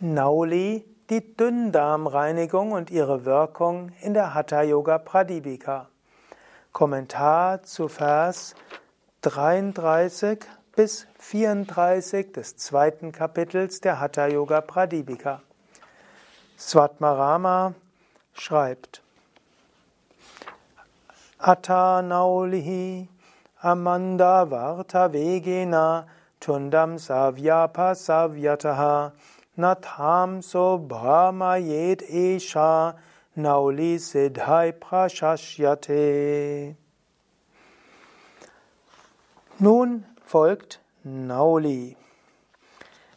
Nauli, die Dünndarmreinigung und ihre Wirkung in der Hatha Yoga Pradipika. Kommentar zu Vers 33 bis 34 des zweiten Kapitels der Hatha Yoga Pradipika. Swatmarama schreibt Atta Naulihi Amanda Varta Vegena Tundam Savyapa Savyataha Natham so brahmayet esha nauli siddhai prashashyate. Nun folgt Nauli.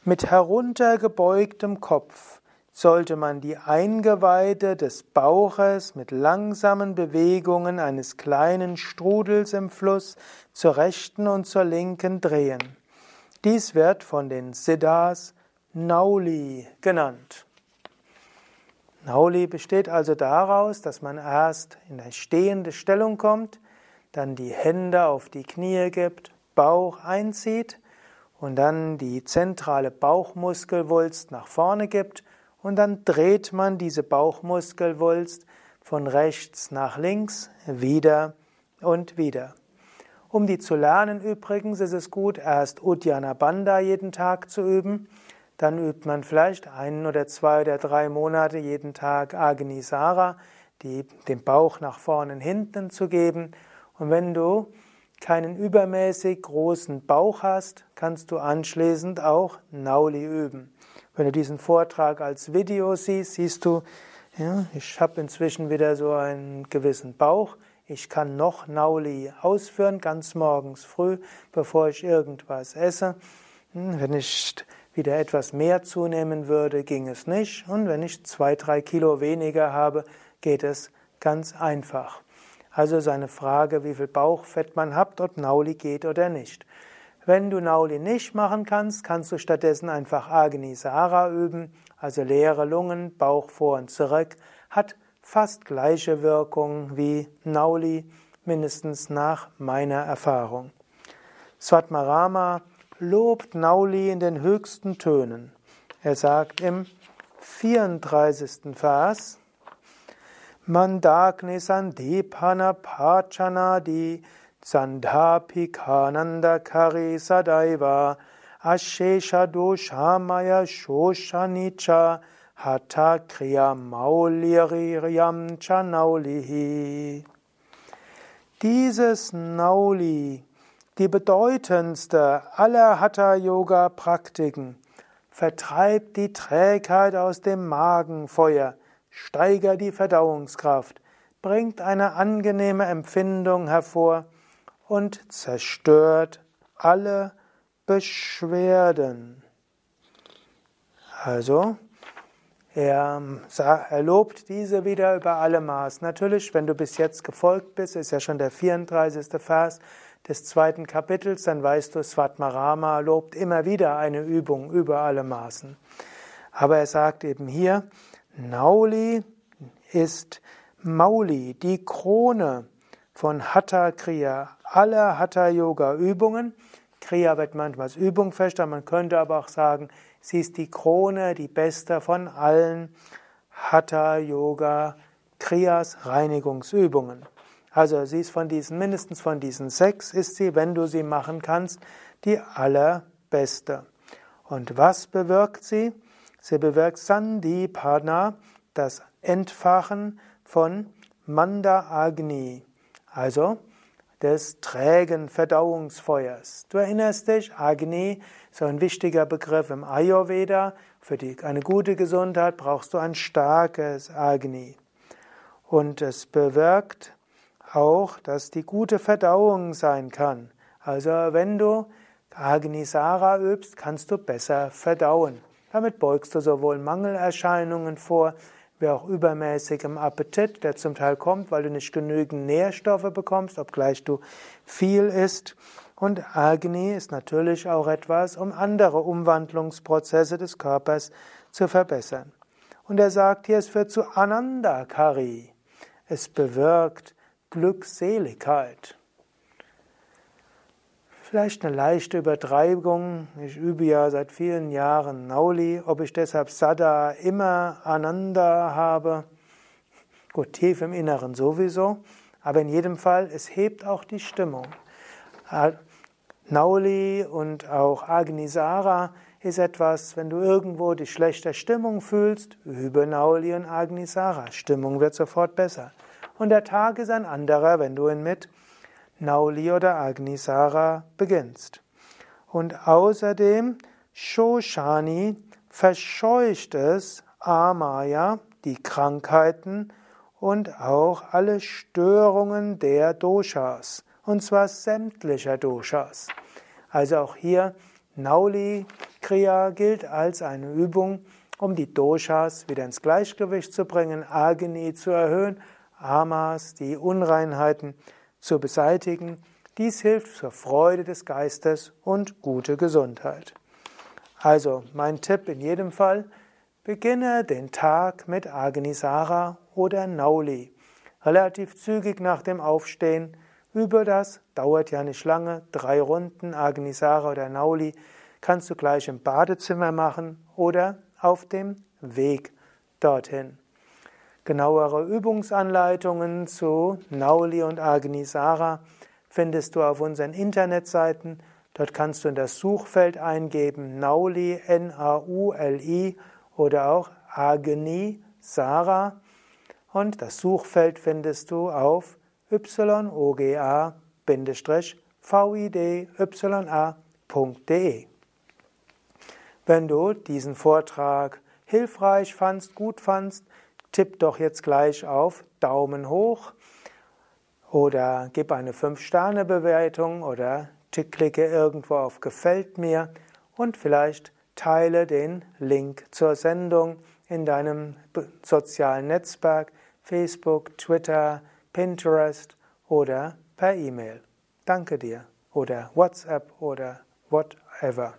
Mit heruntergebeugtem Kopf sollte man die Eingeweide des Bauches mit langsamen Bewegungen eines kleinen Strudels im Fluss zur rechten und zur linken drehen. Dies wird von den Siddhas Nauli genannt. Nauli besteht also daraus, dass man erst in eine stehende Stellung kommt, dann die Hände auf die Knie gibt, Bauch einzieht und dann die zentrale Bauchmuskelwulst nach vorne gibt und dann dreht man diese Bauchmuskelwulst von rechts nach links wieder und wieder. Um die zu lernen übrigens ist es gut, erst Uddiyana Bandha jeden Tag zu üben dann übt man vielleicht einen oder zwei oder drei Monate jeden Tag Agnisara, die, den Bauch nach vorne und hinten zu geben. Und wenn du keinen übermäßig großen Bauch hast, kannst du anschließend auch Nauli üben. Wenn du diesen Vortrag als Video siehst, siehst du, ja, ich habe inzwischen wieder so einen gewissen Bauch. Ich kann noch Nauli ausführen, ganz morgens früh, bevor ich irgendwas esse. Hm, wenn ich wieder etwas mehr zunehmen würde, ging es nicht. Und wenn ich zwei, drei Kilo weniger habe, geht es ganz einfach. Also ist eine Frage, wie viel Bauchfett man hat, ob Nauli geht oder nicht. Wenn du Nauli nicht machen kannst, kannst du stattdessen einfach Agnisara üben, also leere Lungen, Bauch vor und zurück, hat fast gleiche Wirkung wie Nauli, mindestens nach meiner Erfahrung. Swatmarama lobt Nauli in den höchsten Tönen. Er sagt im 34. Vers, Mandagni Sandipana Pachanadi Sandhapikananda Kari Sadaiva Ashesha Doshamaya Shoshanicha Hatha Kriya Mauliriyam Chanaulihi. Dieses Nauli die bedeutendste aller Hatha-Yoga-Praktiken. Vertreibt die Trägheit aus dem Magenfeuer, steigert die Verdauungskraft, bringt eine angenehme Empfindung hervor und zerstört alle Beschwerden. Also, er, er, lobt diese wieder über alle Maß. Natürlich, wenn du bis jetzt gefolgt bist, ist ja schon der 34. Vers, des zweiten Kapitels, dann weißt du, Svatmarama lobt immer wieder eine Übung über alle Maßen. Aber er sagt eben hier, Nauli ist Mauli, die Krone von Hatha Kriya, aller Hatha Yoga Übungen. Kriya wird manchmal als Übung verstanden, man könnte aber auch sagen, sie ist die Krone, die beste von allen Hatha Yoga Kriyas Reinigungsübungen. Also sie ist von diesen, mindestens von diesen sechs ist sie, wenn du sie machen kannst, die allerbeste. Und was bewirkt sie? Sie bewirkt Sandipana, das Entfachen von Manda Agni, also des trägen Verdauungsfeuers. Du erinnerst dich, Agni, so ein wichtiger Begriff im Ayurveda. Für die, eine gute Gesundheit brauchst du ein starkes Agni. Und es bewirkt auch, dass die gute Verdauung sein kann. Also wenn du Agnisara übst, kannst du besser verdauen. Damit beugst du sowohl Mangelerscheinungen vor, wie auch übermäßigem Appetit, der zum Teil kommt, weil du nicht genügend Nährstoffe bekommst, obgleich du viel isst. Und Agni ist natürlich auch etwas, um andere Umwandlungsprozesse des Körpers zu verbessern. Und er sagt hier, es führt zu Anandakari. Es bewirkt Glückseligkeit. Vielleicht eine leichte Übertreibung. Ich übe ja seit vielen Jahren Nauli. Ob ich deshalb Sada immer Ananda habe? Gut, tief im Inneren sowieso. Aber in jedem Fall, es hebt auch die Stimmung. Nauli und auch Agnisara ist etwas, wenn du irgendwo die schlechte Stimmung fühlst, übe Nauli und Agnisara. Stimmung wird sofort besser. Und der Tag ist ein anderer, wenn du ihn mit Nauli oder Agnisara beginnst. Und außerdem Shoshani verscheucht es Amaya, die Krankheiten und auch alle Störungen der Doshas, und zwar sämtlicher Doshas. Also auch hier Nauli Kriya gilt als eine Übung, um die Doshas wieder ins Gleichgewicht zu bringen, Agni zu erhöhen, Amas, die Unreinheiten zu beseitigen. Dies hilft zur Freude des Geistes und gute Gesundheit. Also mein Tipp in jedem Fall, beginne den Tag mit Agnisara oder Nauli. Relativ zügig nach dem Aufstehen übe das, dauert ja nicht lange, drei Runden Agnisara oder Nauli kannst du gleich im Badezimmer machen oder auf dem Weg dorthin. Genauere Übungsanleitungen zu Nauli und Agnisara findest du auf unseren Internetseiten. Dort kannst du in das Suchfeld eingeben Nauli, N-A-U-L-I oder auch Agni Sara und das Suchfeld findest du auf yoga-vidya.de. Wenn du diesen Vortrag hilfreich fandst, gut fandst, tipp doch jetzt gleich auf Daumen hoch oder gib eine 5-Sterne-Bewertung oder klicke irgendwo auf Gefällt mir und vielleicht teile den Link zur Sendung in deinem sozialen Netzwerk, Facebook, Twitter, Pinterest oder per E-Mail. Danke dir oder WhatsApp oder whatever.